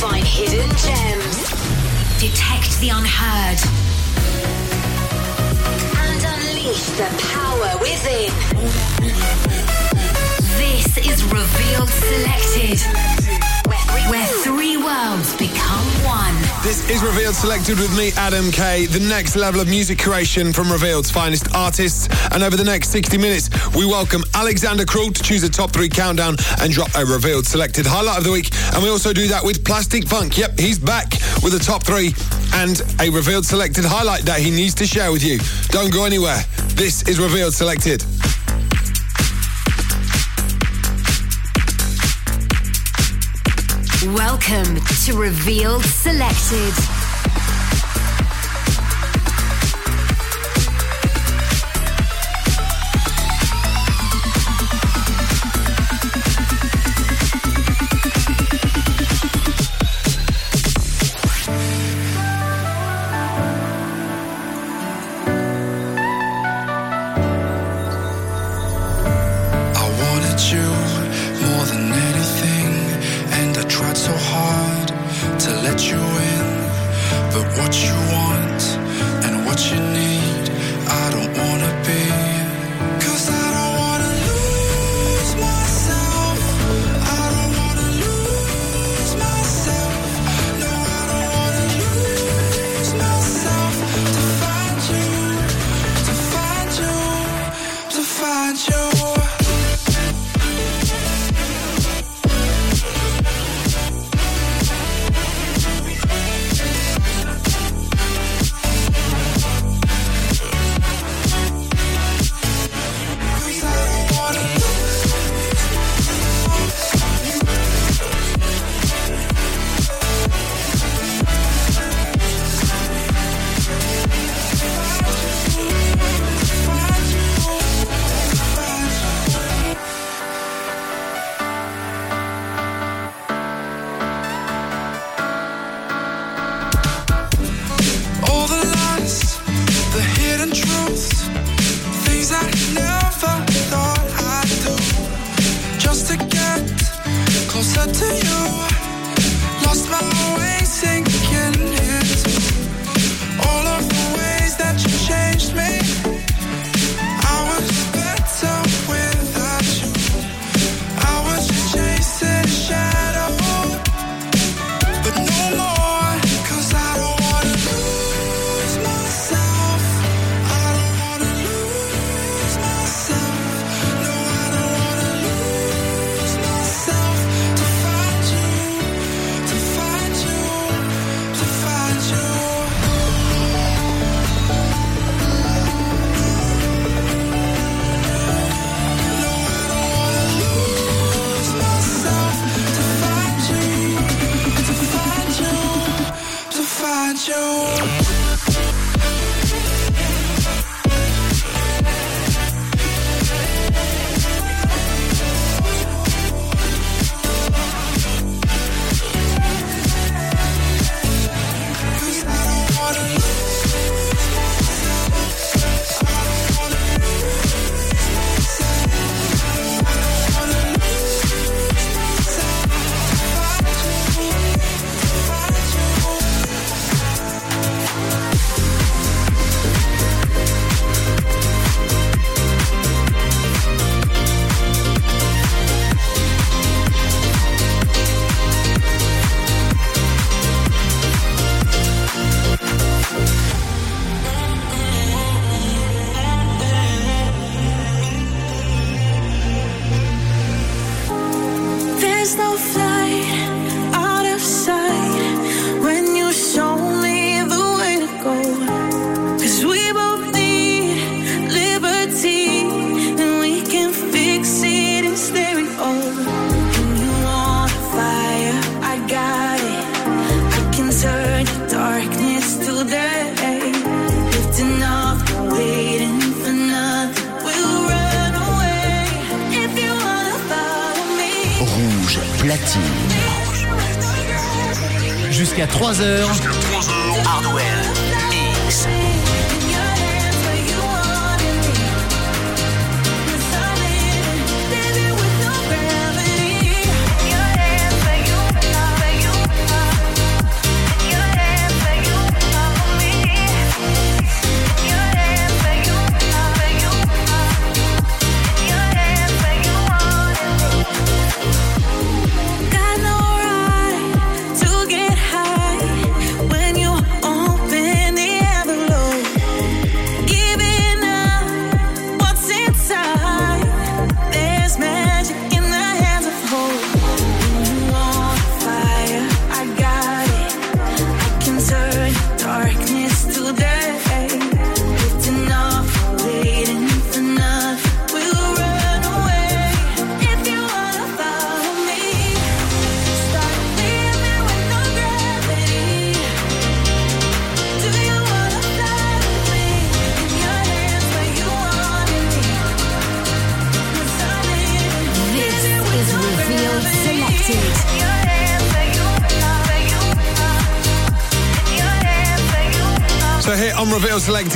find hidden gems, detect the unheard, and unleash the power within. This is Revealed Selected, where three worlds become one. This is Revealed Selected with me, Adam K. The next level of music creation from Revealed's finest artists. And over the next 60 minutes, we welcome Alexander Krull to choose a top three countdown and drop a Revealed Selected highlight of the week. And we also do that with Plastic Funk. Yep, he's back with a top three and a Revealed Selected highlight that he needs to share with you. Don't go anywhere. This is Revealed Selected. Welcome to Revealed Selected.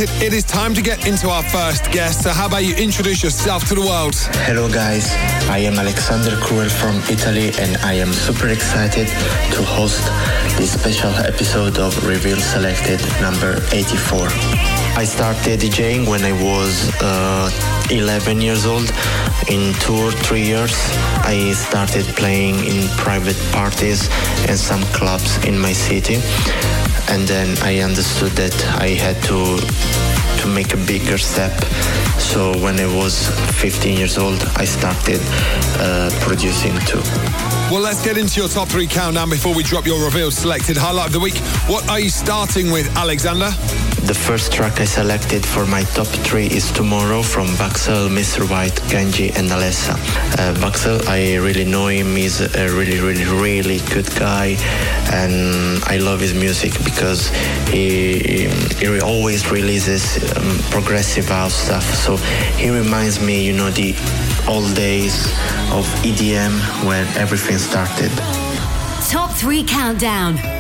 Selected, it is time to get into our first guest. So how about you introduce yourself to the world? Hello guys, I am Alexander Krull from Italy and I am super excited to host this special episode of Reveal Selected number 84. I started DJing when I was uh, 11 years old. In two or three years, I started playing in private parties and some clubs in my city. And then I understood that I had to to make a bigger step. So when I was 15 years old, I started uh, producing too. Well, let's get into your top three countdown before we drop your Reveal Selected highlight of the week. What are you starting with, Alexander? The first track I selected for my top three is Tomorrow from Baxel, Mr. White, Genji, and Alessa. Uh, Baxel, I really know him. He's a really, really, really good guy, and I love his music because he, he always releases um, progressive house stuff. So he reminds me, you know, the old days of EDM when everything started. Top 3 Countdown.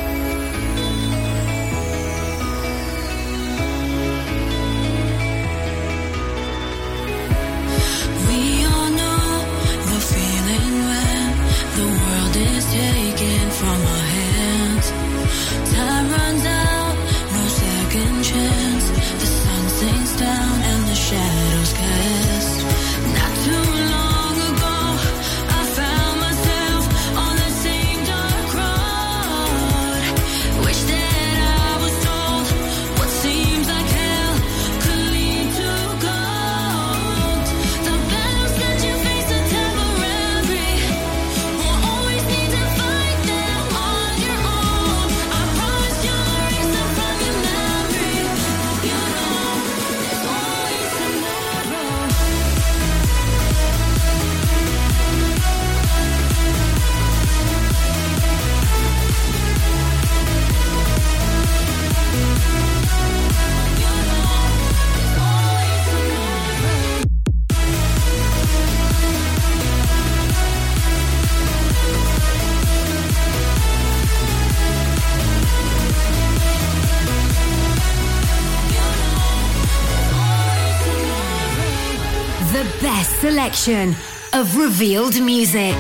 Of revealed music.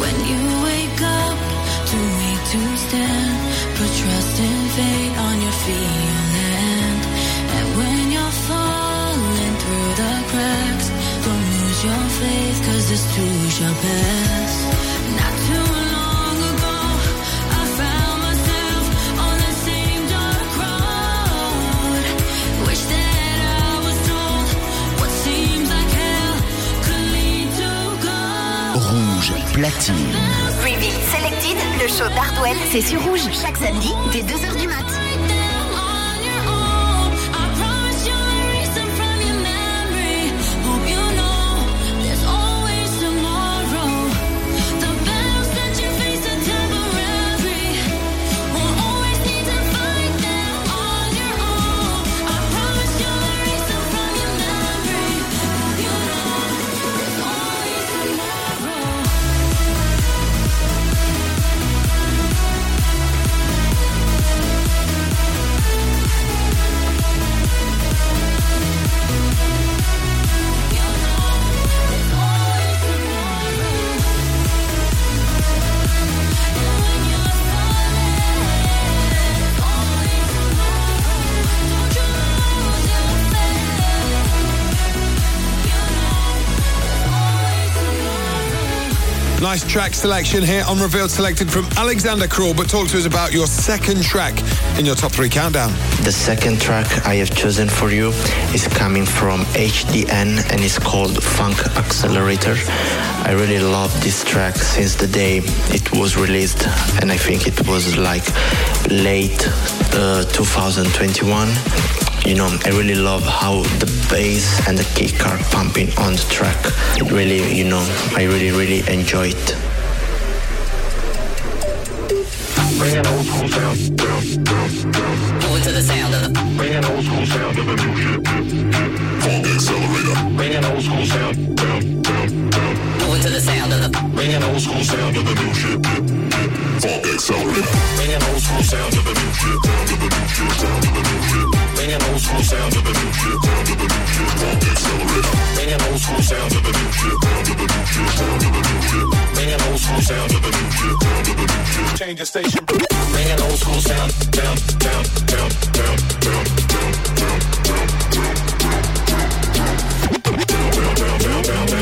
When you wake up, to stand. Put trust and faith on your feet. And when you're falling through the cracks, don't lose your faith, cause this too shall pass. Reveal Selected, le show d'Hardwell, c'est sur Rouge. Chaque samedi, dès 2h du mat. Nice track selection here on Revealed Selected from Alexander Krull. But talk to us about your second track in your top three countdown. The second track I have chosen for you is coming from HDN and it's called Funk Accelerator. I really love this track since the day it was released, and I think it was like late uh, 2021 you know, I really love how the bass and the kick are pumping on the track. It really, you know, I really, really enjoy it. Bring an old school sound, down, down, down. Move to the sound of the. Bring an old school sound of the new shit. Funk accelerator. Bring an old school sound, down, down, down. Move to the sound of the. Bring an old school sound of the new shit. Funk accelerator. Bring an old school sound of the new shit, sound of the new shit, sound of the new shit. Bring an old school sound of the new shit, sound of the new shit, funk accelerator. Bring an old school sound of the new shit, sound of the new shit, sound of the new shit. Bring an old school sound of the new shit, sound of the new shit. Change the station. Bring an old school sound, down, down, down, down, down, down, down, down, down.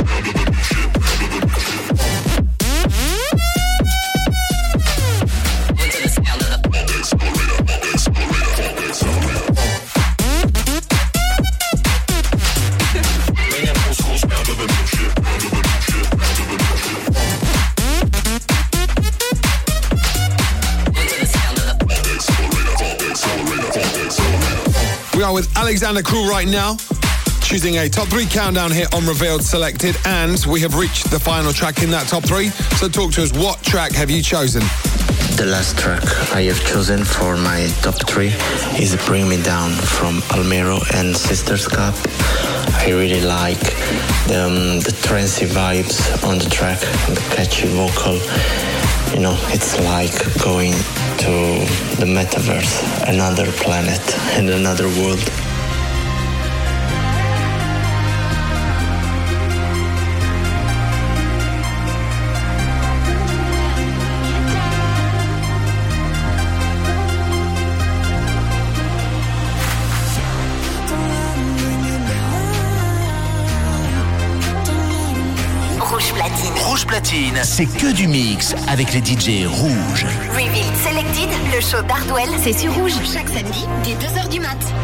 Alexander Krull right now, choosing a top three countdown here on Revealed Selected, and we have reached the final track in that top three. So talk to us, what track have you chosen? The last track I have chosen for my top three is Bring Me Down from Almero and Sisters Cup. I really like um, the trancy vibes on the track, the catchy vocal. You know, it's like going to the metaverse, another planet and another world. C'est que du mix avec les DJ rouges. Reveal Selected, le show d'Hardwell, c'est sur rouge. Chaque samedi, dès 2h du mat'.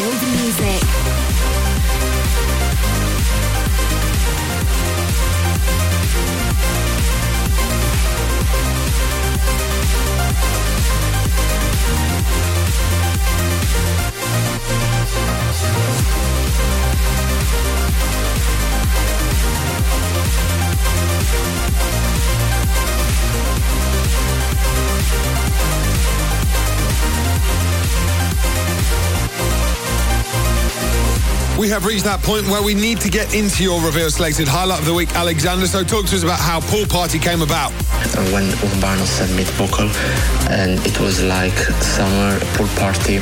World Music. Have reached that point where we need to get into your reveal selected highlight of the week, Alexander. So talk to us about how Pool Party came about. Uh, when Urbano submit vocal and it was like summer pool party,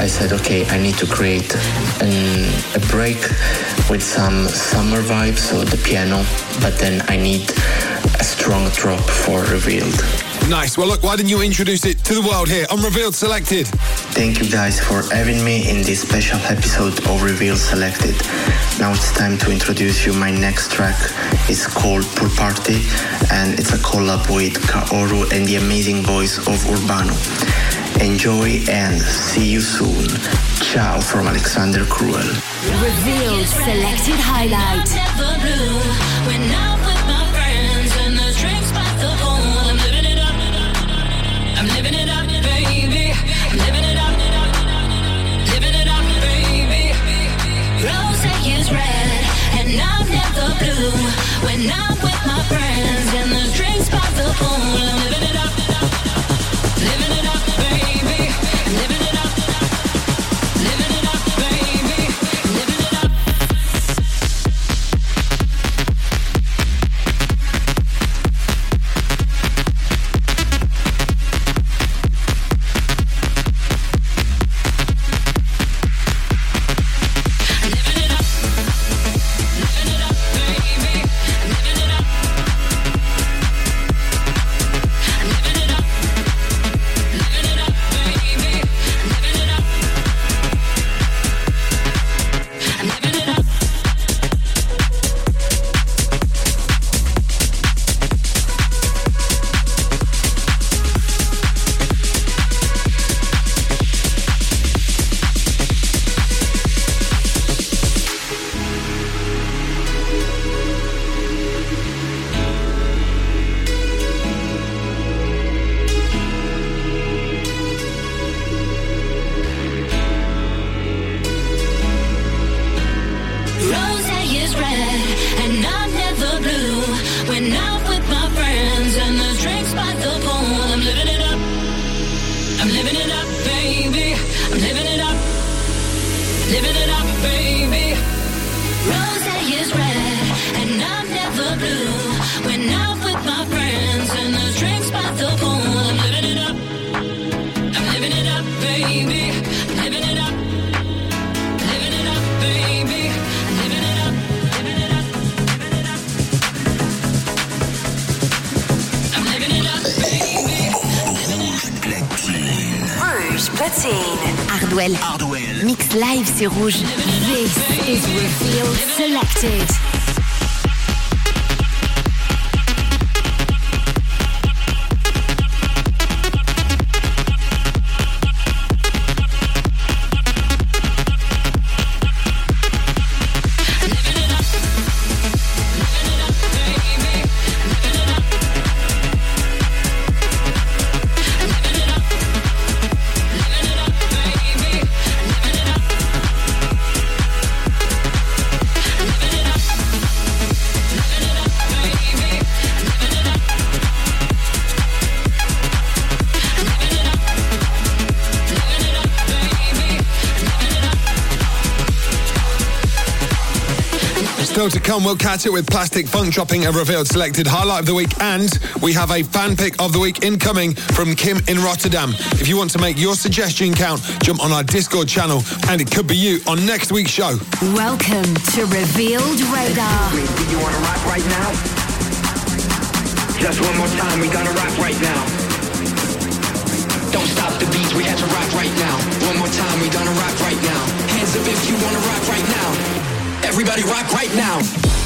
I said, okay, I need to create an, a break with some summer vibes, so the piano, but then I need a strong drop for revealed. Nice. Well, look, why didn't you introduce it to the world here on Revealed Selected? Thank you guys for having me in this special episode of Revealed Selected. Now it's time to introduce you my next track. It's called Pool Party and it's a collab with Kaoru and the amazing voice of Urbano. Enjoy and see you soon. Ciao from Alexander Krull. Revealed selected highlight. When I'm with my friends and the drinks by the pool. I'm living it up. Rouge. Still to come, we'll catch it with Plastic Funk dropping a revealed selected highlight of the week, and we have a fan pick of the week incoming from Kim in Rotterdam. If you want to make your suggestion count, jump on our Discord channel, and it could be you on next week's show. Welcome to Revealed Radar. Do you wanna rock right now? Just one more time, we gonna rock right now. Don't stop the beats, we have to rock right now. One more time, we gonna rock right now. Hands up if you wanna rock right now. Everybody rock right now.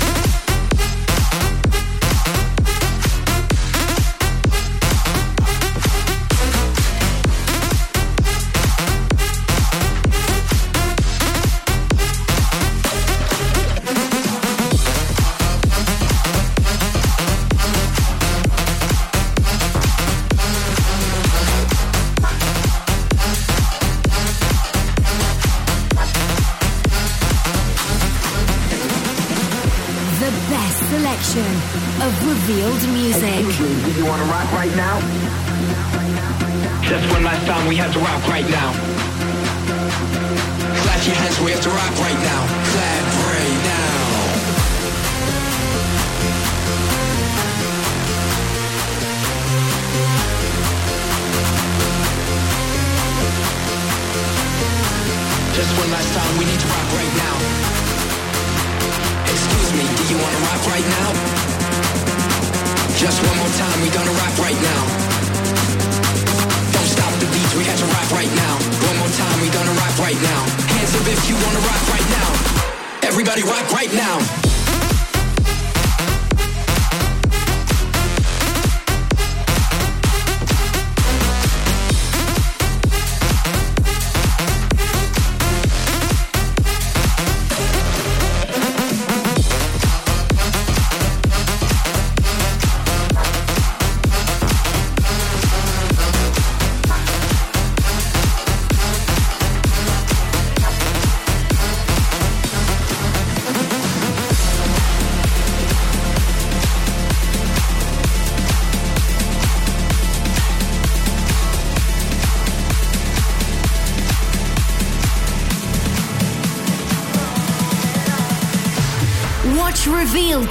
Music. Do you wanna rock right now? Just one last time, we have to rock right now. Clap your hands, we have to rock right now. Clap right now. Just one last time, we need to rock right now. Excuse me, do you wanna rock right now? Just one more time, we gonna rock right now. Don't stop the we to rock right now. One more time, we gonna rock right now. Hands up if you wanna rock right now. Everybody rock right now.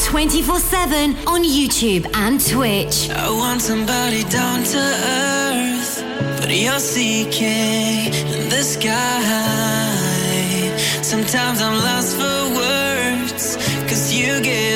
24 7 on YouTube and Twitch. I want somebody down to earth, but you're seeking in the sky. Sometimes I'm lost for words, cause you give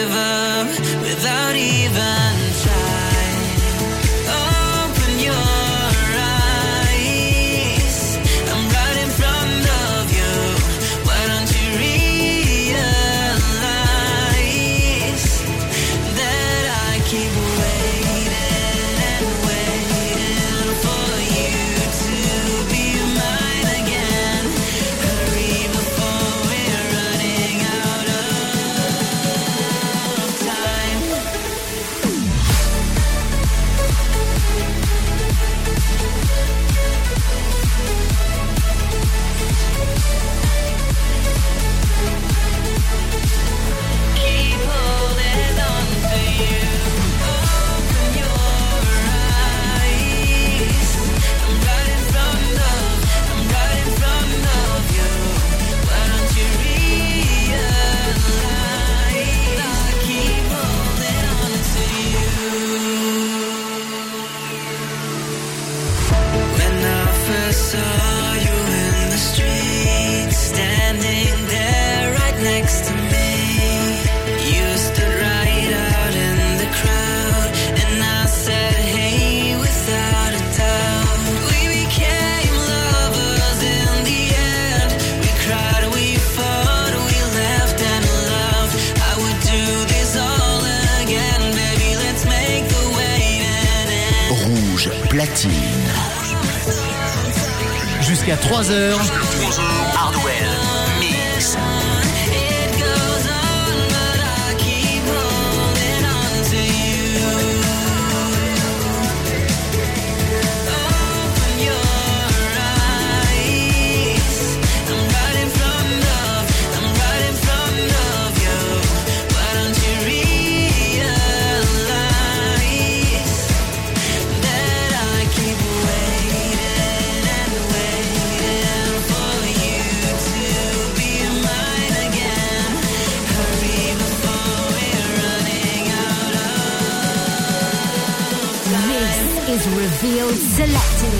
is Reveal Selected.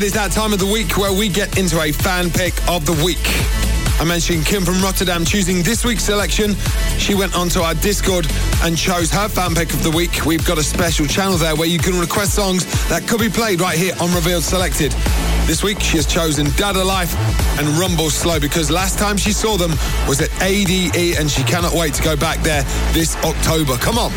It is that time of the week where we get into a fan pick of the week. I mentioned Kim from Rotterdam choosing this week's selection. She went onto our Discord and chose her fan pick of the week. We've got a special channel there where you can request songs that could be played right here on Revealed Selected. This week she has chosen Dada Life and Rumble Slow because last time she saw them was at ADE and she cannot wait to go back there this October. Come on.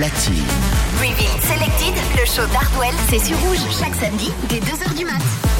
Platine. Reveal Selected, le show d'Hardwell, c'est sur Rouge chaque samedi dès 2h du mat.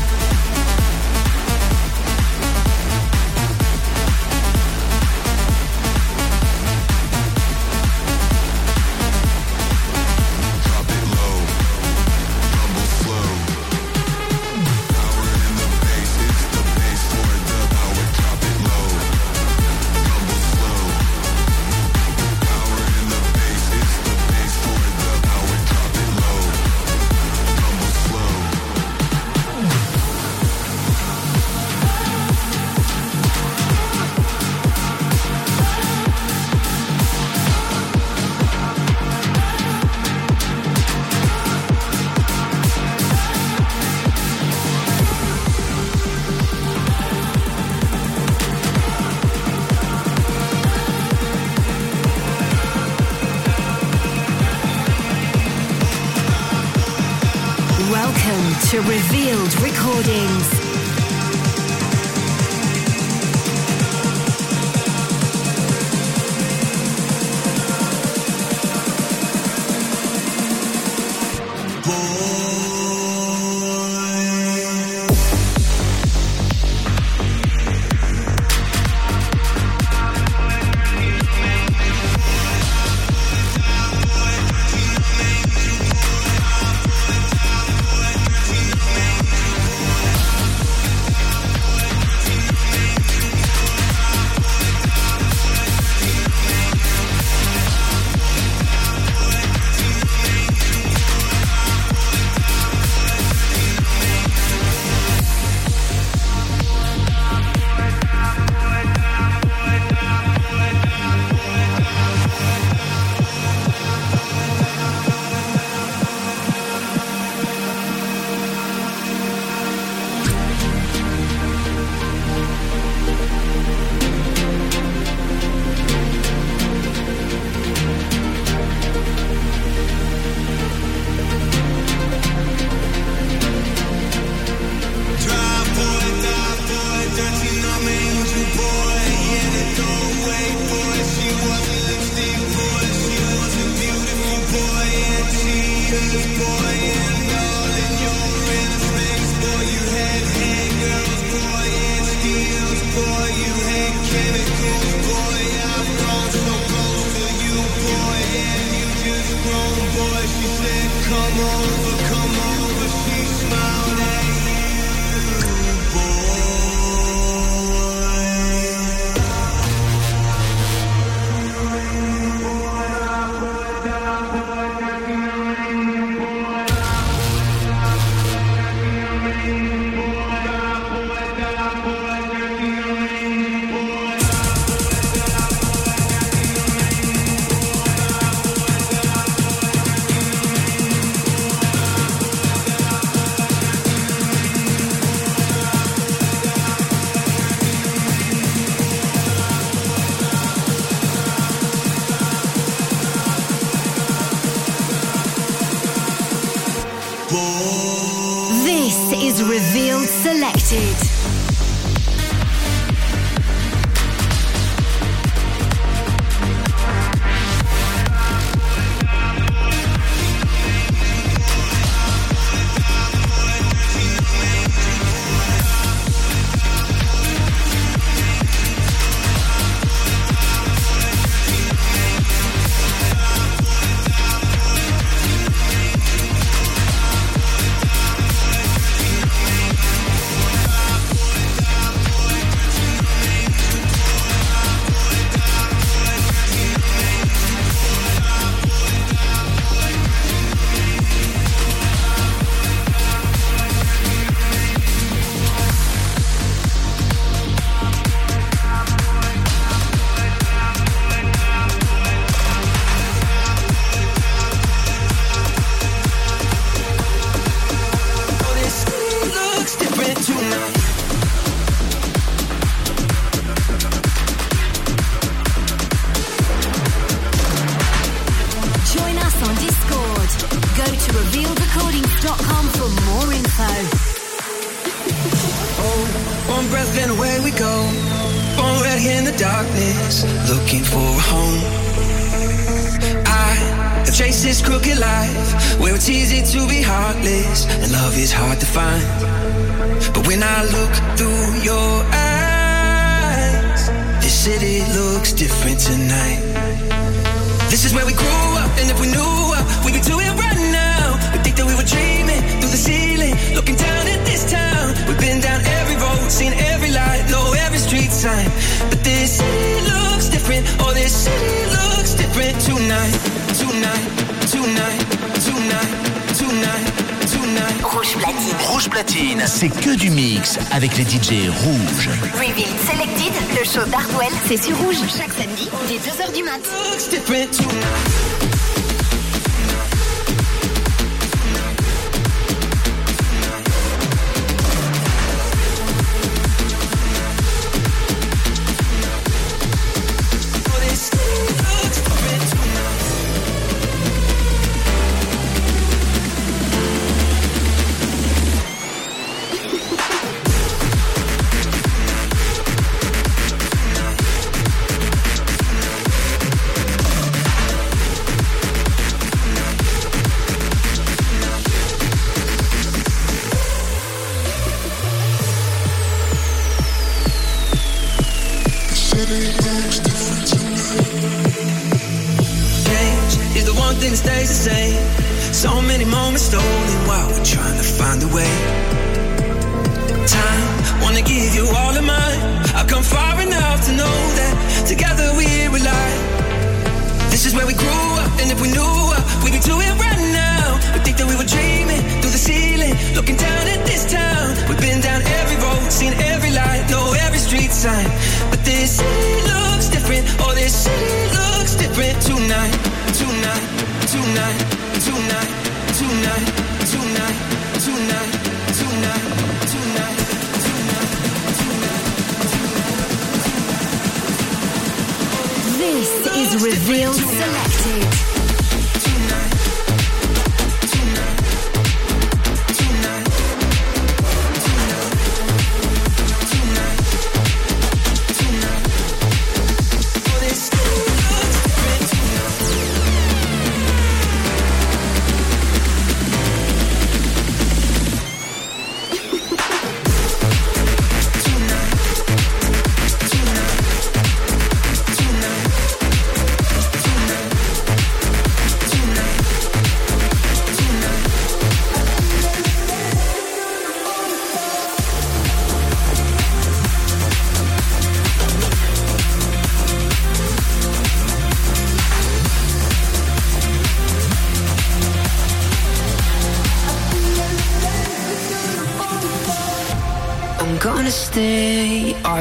Rouge platine. Rouge platine, c'est que du mix avec les DJ rouges. Reveal Selected, le show d'Hardwell, c'est sur Rouge chaque samedi dès 2h du mat.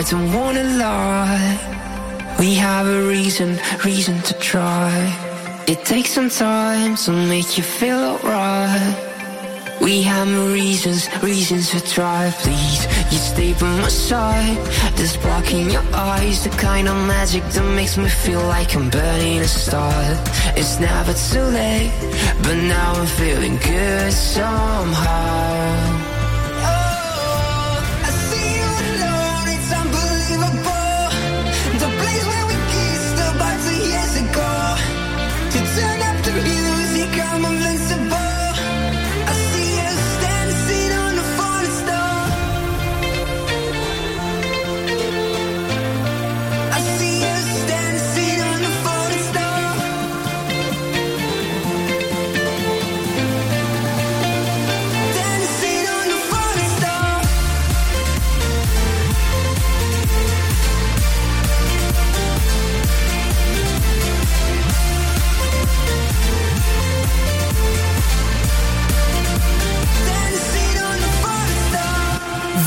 Don't wanna lie. We have a reason, reason to try. It takes some time to make you feel alright. We have reasons, reasons to try. Please, you stay by my side. This block in your eyes, the kind of magic that makes me feel like I'm burning a star. It's never too late, but now I'm feeling good somehow.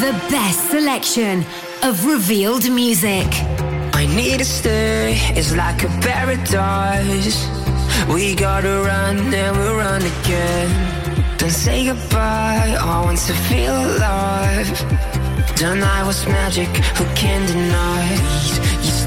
The best selection of revealed music. I need to stay, it's like a paradise. We gotta run and we'll run again. Don't say goodbye, I want to feel alive. The night was magic, who can deny? Please,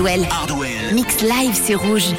Hardwell. Hardwell. Mix live sur Rouge.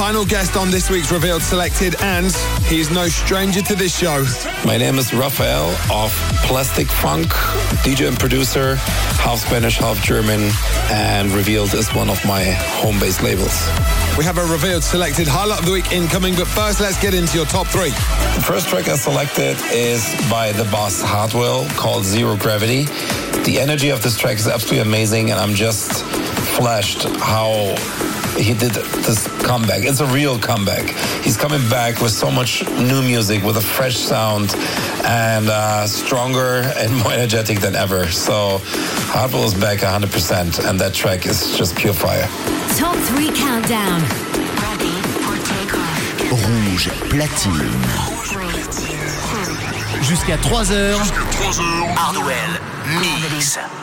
Final guest on this week's Revealed Selected, and he's no stranger to this show. My name is Raphael of Plastic Funk, DJ and producer, half Spanish, half German, and Revealed is one of my home based labels. We have a Revealed Selected highlight of the week incoming, but first let's get into your top three. The first track I selected is by the boss Hardwell called Zero Gravity. The energy of this track is absolutely amazing, and I'm just flashed how he did this comeback. It's a real comeback. He's coming back with so much new music, with a fresh sound, and uh, stronger and more energetic than ever. So Hardwell is back 100%, and that track is just pure fire. Top 3 countdown. Rouge platine. Jusqu'à 3h. Hardwell Mix.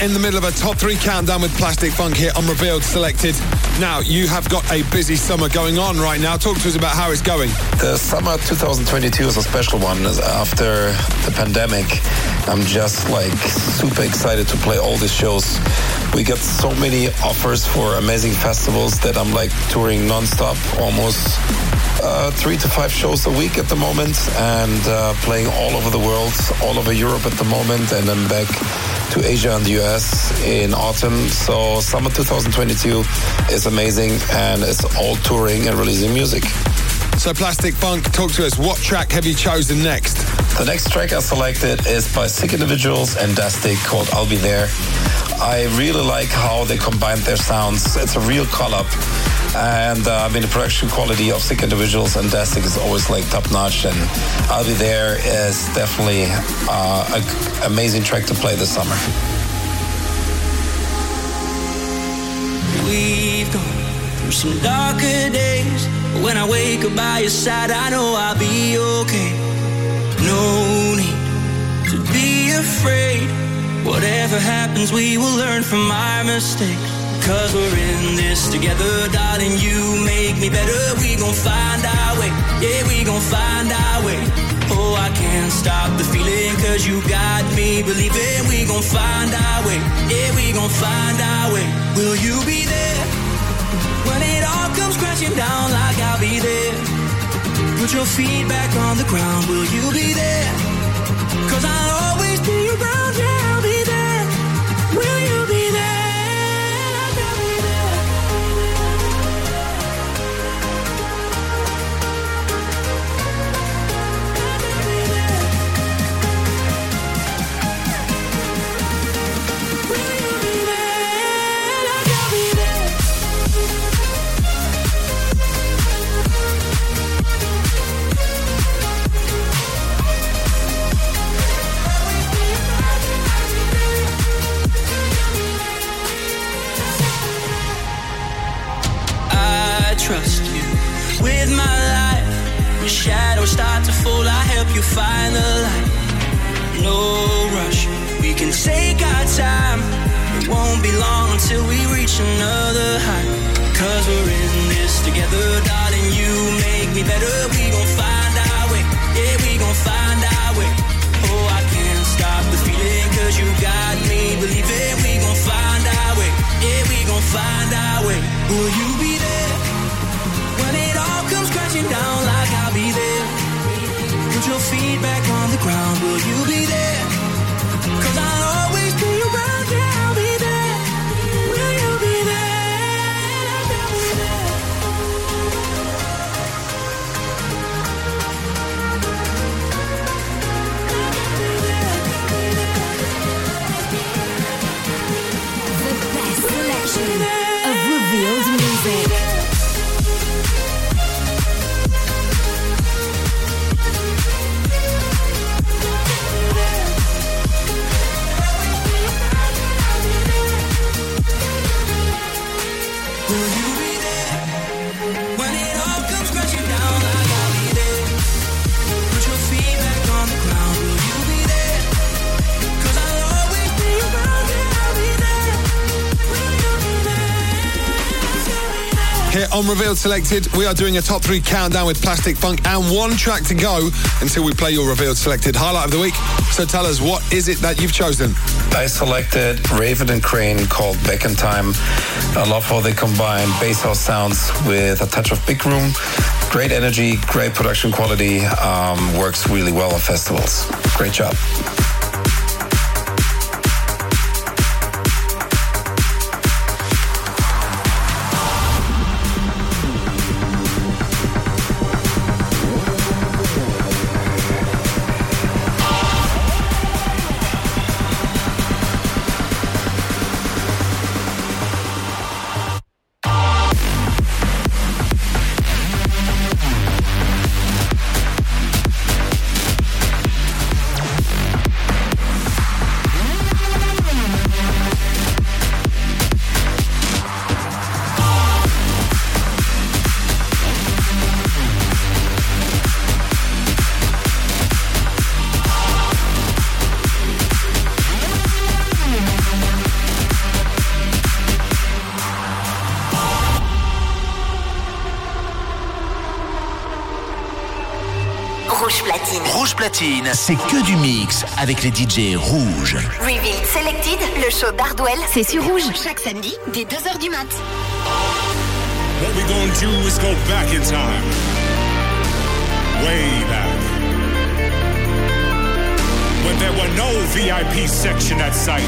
In the middle of a top three countdown with Plastic Funk here on Revealed Selected. Now, you have got a busy summer going on right now. Talk to us about how it's going. The summer 2022 is a special one. After the pandemic, I'm just like super excited to play all these shows. We get so many offers for amazing festivals that I'm like touring nonstop, almost uh, three to five shows a week at the moment, and uh, playing all over the world, all over Europe at the moment, and then back to Asia and the US in autumn. So summer 2022 is amazing, and it's all touring and releasing music. So, Plastic Funk, talk to us. What track have you chosen next? The next track I selected is by Sick Individuals and Dastic called I'll Be There. I really like how they combined their sounds. It's a real collab. And uh, I mean, the production quality of Sick Individuals and Dastic is always like top notch. And I'll Be There is definitely uh, an amazing track to play this summer. We've gone through some darker days. When I wake up by your side, I know I'll be okay. No need to be afraid. Whatever happens, we will learn from our mistakes. Cause we're in this together, darling. You make me better. We gon' find our way. Yeah, we gon' find our way. Oh, I can't stop the feeling. Cause you got me believing. We gon' find our way. Yeah, we gon' find our way. Will you be there? When it all comes crashing down, like I'll be there. Put your feet back on the ground. Will you be there? Cause I'll always be around. Shadows start to fall, I help you find the light. No rush, we can take our time. On Revealed Selected, we are doing a top three countdown with Plastic Funk and one track to go until we play your Revealed Selected highlight of the week. So tell us, what is it that you've chosen? I selected Raven and Kreyn called Back in Time. I love how they combine bass house sounds with a touch of big room. Great energy, great production quality, um, works really well on festivals. Great job. Platine, c'est que du mix avec les DJ rouges. Reveal Selected, le show d'Hardwell, c'est sur Rouge. Chaque samedi, dès 2h du mat. What we gonna do is go back in time. Way back. When there were no VIP section at site.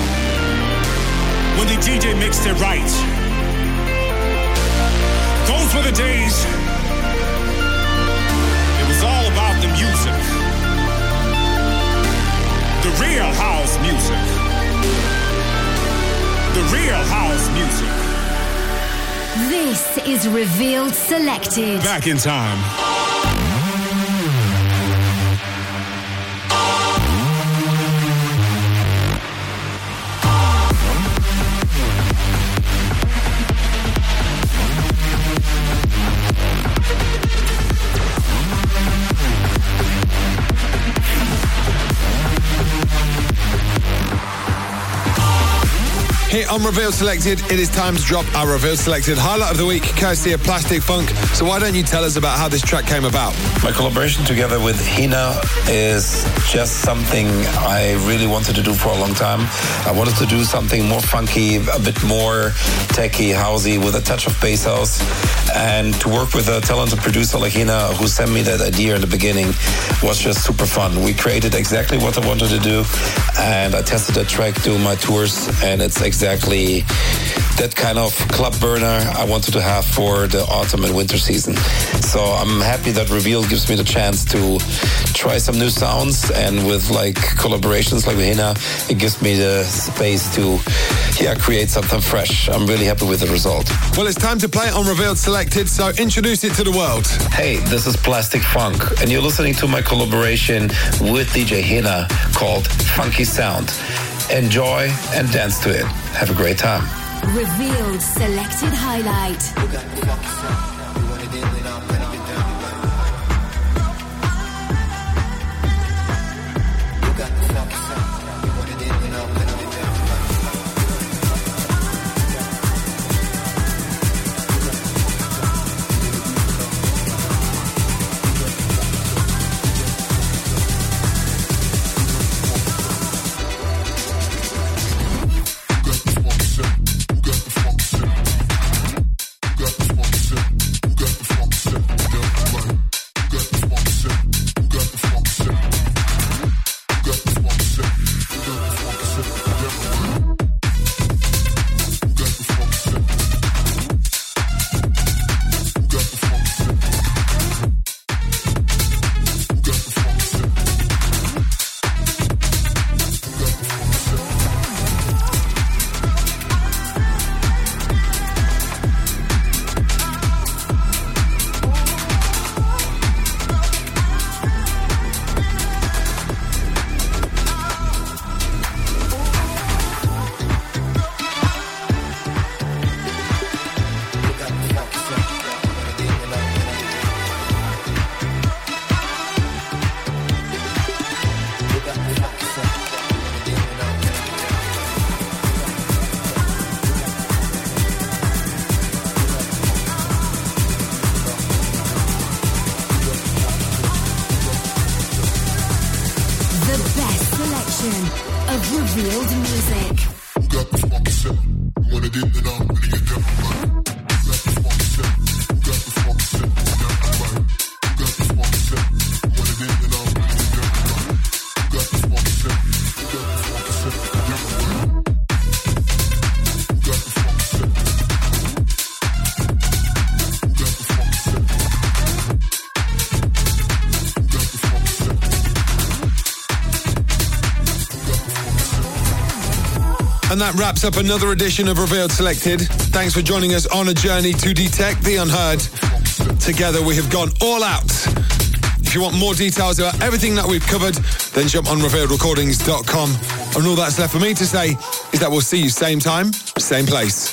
When the DJ mixed it right. Those were the days. It was all about the music. The real house music. The real house music. This is Revealed Selected. Back in time. Here on Reveal Selected, it is time to drop our Reveal Selected highlight of the week, courtesy of Plastic Funk. So why don't you tell us about how this track came about? My collaboration together with Hina is just something I really wanted to do for a long time. I wanted to do something more funky, a bit more techy, housey, with a touch of bass house. And to work with a talented producer like Hina, who sent me that idea in the beginning, was just super fun. We created exactly what I wanted to do, and I tested the track doing my tours, and it's exactly that kind of club burner I wanted to have for the autumn and winter season. So I'm happy that Reveal gives me the chance to try some new sounds and with like collaborations like with Hina, it gives me the space to yeah, create something fresh. I'm really happy with the result. Well, it's time to play it on Revealed Selected, so introduce it to the world. Hey, this is Plastic Funk, and you're listening to my collaboration with DJ Hina called Funky Sound. Enjoy and dance to it. Have a great time. Revealed Selected Highlight. That wraps up another edition of Revealed Selected. Thanks for joining us on a journey to detect the unheard. Together we have gone all out. If you want more details about everything that we've covered, then jump on revealedrecordings.com. And all that's left for me to say is that we'll see you same time, same place.